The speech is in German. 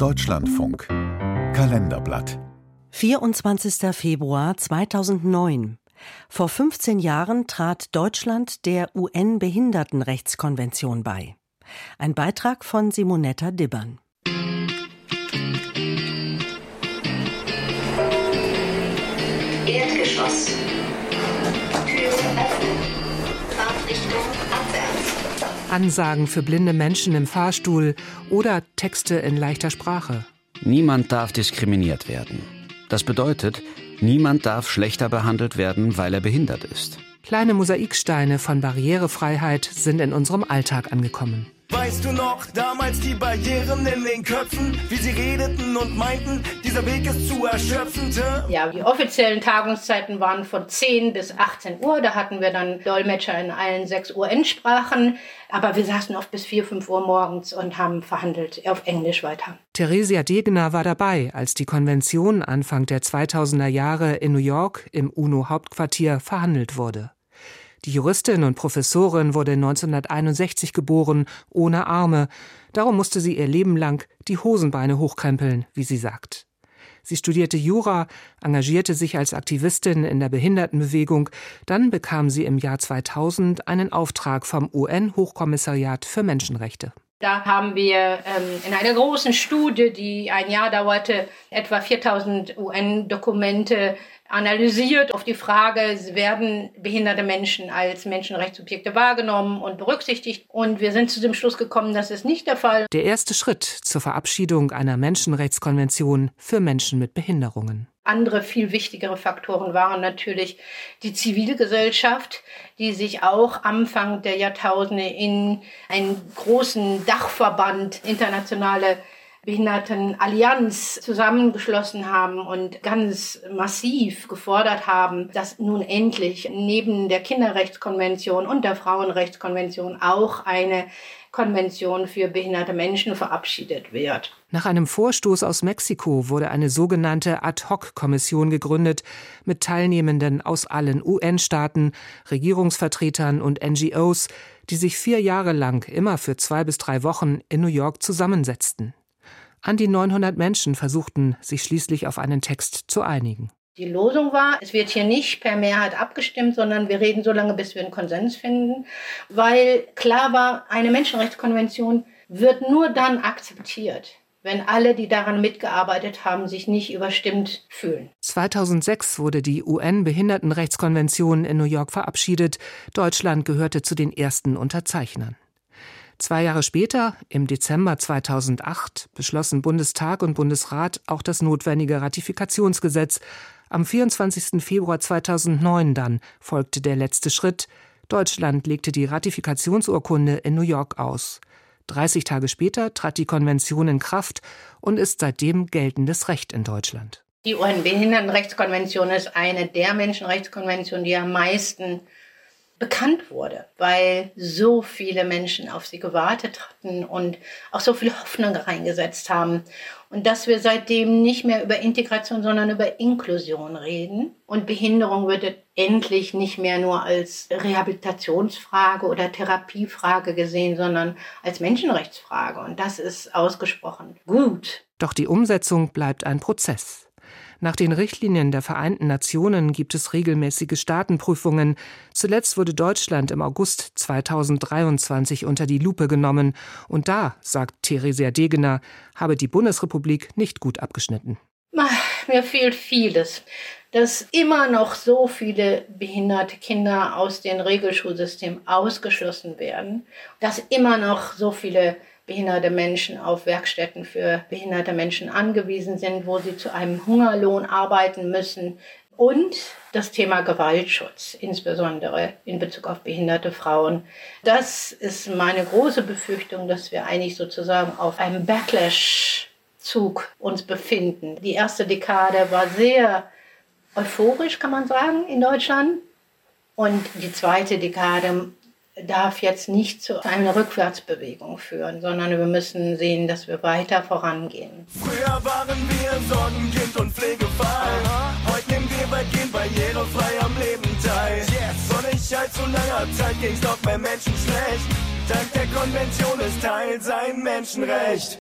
Deutschlandfunk Kalenderblatt 24. Februar 2009. Vor 15 Jahren trat Deutschland der UN-Behindertenrechtskonvention bei. Ein Beitrag von Simonetta Dibbern. Erdgeschoss. Ansagen für blinde Menschen im Fahrstuhl oder Texte in leichter Sprache. Niemand darf diskriminiert werden. Das bedeutet, niemand darf schlechter behandelt werden, weil er behindert ist. Kleine Mosaiksteine von Barrierefreiheit sind in unserem Alltag angekommen. Weißt du noch, damals die Barrieren in den Köpfen, wie sie redeten und meinten, dieser Weg ist zu erschöpfend. Ja, die offiziellen Tagungszeiten waren von 10 bis 18 Uhr. Da hatten wir dann Dolmetscher in allen sechs UN-Sprachen. Aber wir saßen oft bis 4, 5 Uhr morgens und haben verhandelt auf Englisch weiter. Theresia Degener war dabei, als die Konvention Anfang der 2000er Jahre in New York im UNO-Hauptquartier verhandelt wurde. Die Juristin und Professorin wurde 1961 geboren, ohne Arme. Darum musste sie ihr Leben lang die Hosenbeine hochkrempeln, wie sie sagt. Sie studierte Jura, engagierte sich als Aktivistin in der Behindertenbewegung. Dann bekam sie im Jahr 2000 einen Auftrag vom UN-Hochkommissariat für Menschenrechte. Da haben wir ähm, in einer großen Studie, die ein Jahr dauerte, etwa 4000 UN-Dokumente analysiert auf die Frage, werden behinderte Menschen als Menschenrechtssubjekte wahrgenommen und berücksichtigt. Und wir sind zu dem Schluss gekommen, das ist nicht der Fall. Der erste Schritt zur Verabschiedung einer Menschenrechtskonvention für Menschen mit Behinderungen. Andere viel wichtigere Faktoren waren. Natürlich die Zivilgesellschaft, die sich auch Anfang der Jahrtausende in einen großen Dachverband internationale Behindertenallianz zusammengeschlossen haben und ganz massiv gefordert haben, dass nun endlich neben der Kinderrechtskonvention und der Frauenrechtskonvention auch eine Konvention für behinderte Menschen verabschiedet wird. Nach einem Vorstoß aus Mexiko wurde eine sogenannte Ad-hoc-Kommission gegründet mit Teilnehmenden aus allen UN-Staaten, Regierungsvertretern und NGOs, die sich vier Jahre lang immer für zwei bis drei Wochen in New York zusammensetzten. An die 900 Menschen versuchten, sich schließlich auf einen Text zu einigen. Die Losung war, es wird hier nicht per Mehrheit abgestimmt, sondern wir reden so lange, bis wir einen Konsens finden, weil klar war, eine Menschenrechtskonvention wird nur dann akzeptiert, wenn alle, die daran mitgearbeitet haben, sich nicht überstimmt fühlen. 2006 wurde die UN-Behindertenrechtskonvention in New York verabschiedet. Deutschland gehörte zu den ersten Unterzeichnern. Zwei Jahre später, im Dezember 2008, beschlossen Bundestag und Bundesrat auch das notwendige Ratifikationsgesetz. Am 24. Februar 2009 dann folgte der letzte Schritt. Deutschland legte die Ratifikationsurkunde in New York aus. 30 Tage später trat die Konvention in Kraft und ist seitdem geltendes Recht in Deutschland. Die UN-Behindertenrechtskonvention ist eine der Menschenrechtskonventionen, die am meisten bekannt wurde, weil so viele Menschen auf sie gewartet hatten und auch so viel Hoffnung reingesetzt haben. Und dass wir seitdem nicht mehr über Integration, sondern über Inklusion reden. Und Behinderung wird endlich nicht mehr nur als Rehabilitationsfrage oder Therapiefrage gesehen, sondern als Menschenrechtsfrage. Und das ist ausgesprochen gut. Doch die Umsetzung bleibt ein Prozess. Nach den Richtlinien der Vereinten Nationen gibt es regelmäßige Staatenprüfungen. Zuletzt wurde Deutschland im August 2023 unter die Lupe genommen. Und da, sagt Theresia Degener, habe die Bundesrepublik nicht gut abgeschnitten. Mir fehlt vieles. Dass immer noch so viele behinderte Kinder aus dem Regelschulsystem ausgeschlossen werden. Dass immer noch so viele behinderte Menschen auf Werkstätten für behinderte Menschen angewiesen sind, wo sie zu einem Hungerlohn arbeiten müssen. Und das Thema Gewaltschutz, insbesondere in Bezug auf behinderte Frauen. Das ist meine große Befürchtung, dass wir eigentlich sozusagen auf einem Backlash-Zug uns befinden. Die erste Dekade war sehr euphorisch, kann man sagen, in Deutschland. Und die zweite Dekade darf jetzt nicht zu einer Rückwärtsbewegung führen, sondern wir müssen sehen, dass wir weiter vorangehen. Früher waren wir Sorgenkind und Pflegefall. Heute nehmen wir weitgehend barrierefrei am Leben teil. Vor nicht allzu langer Zeit ging's doch bei Menschen schlecht. Dank der Konvention ist Teil sein Menschenrecht.